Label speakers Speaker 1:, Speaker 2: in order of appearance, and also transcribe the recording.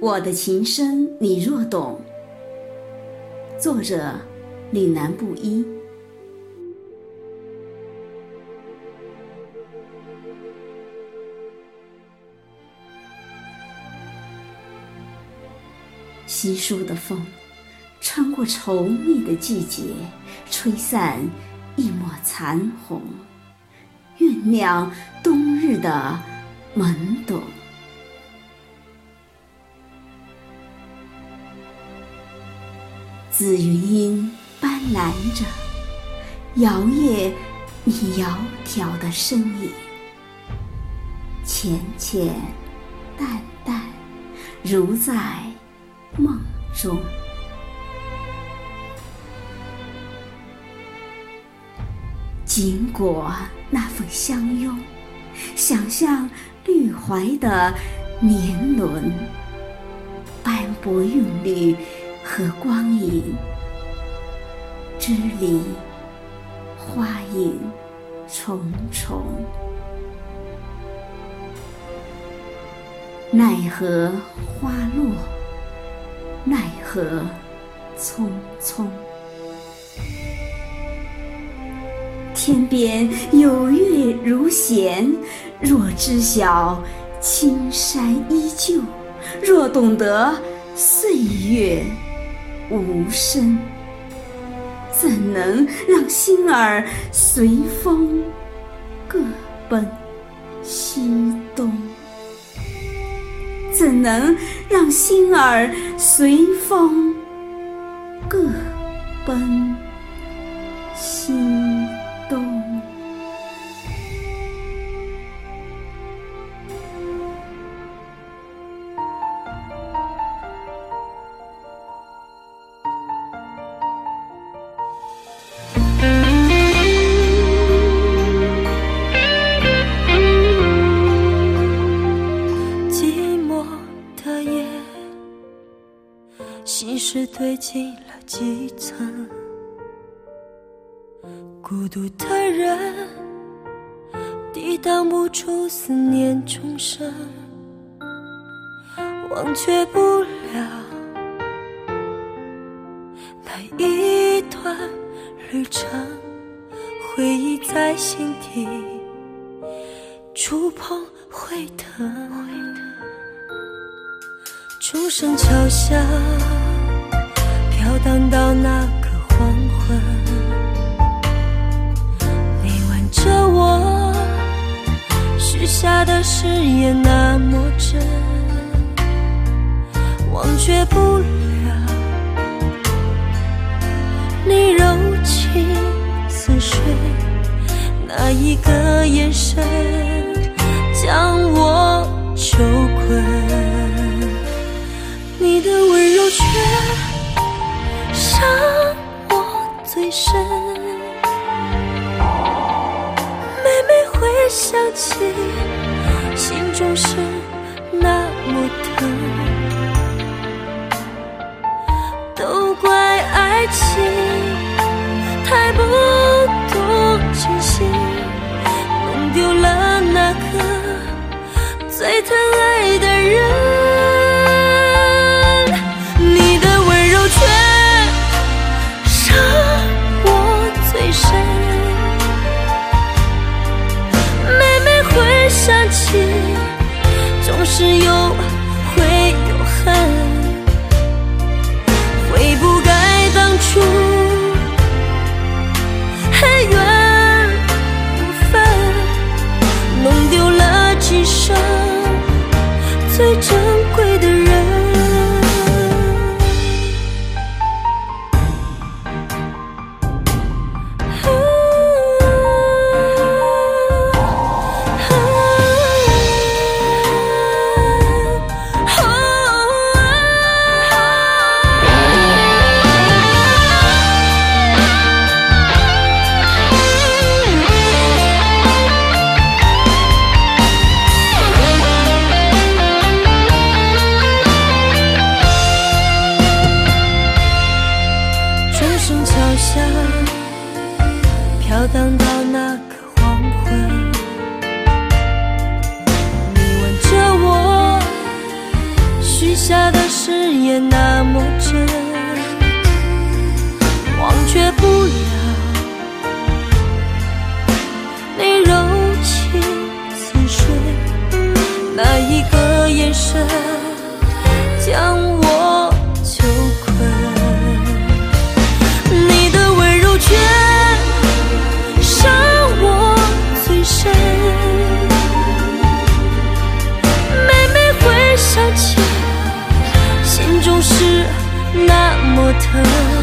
Speaker 1: 我的琴声你若懂。作者：岭南布衣。稀疏的风，穿过稠密的季节，吹散一抹残红，酝酿冬日的懵懂。紫云英斑斓着，摇曳你窈窕的身影，浅浅淡淡，如在梦中。经过那份相拥，想象绿怀的年轮，斑驳韵律。和光影，枝里花影重重，奈何花落，奈何匆匆。天边有月如弦，若知晓青山依旧，若懂得岁月。无声，怎能让心儿随风各奔西东？怎能让心儿随风各奔
Speaker 2: 心事堆积了几层，孤独的人抵挡不住思念重生，忘却不了那一段旅程，回忆在心底触碰会疼。钟声敲响，飘荡到那个黄昏。你挽着我，许下的誓言那么真，忘却不了深，是有飘荡到那个黄昏，你挽着我，许。下的誓言那么真，忘却不了你柔情似水那一个眼神，将我 her.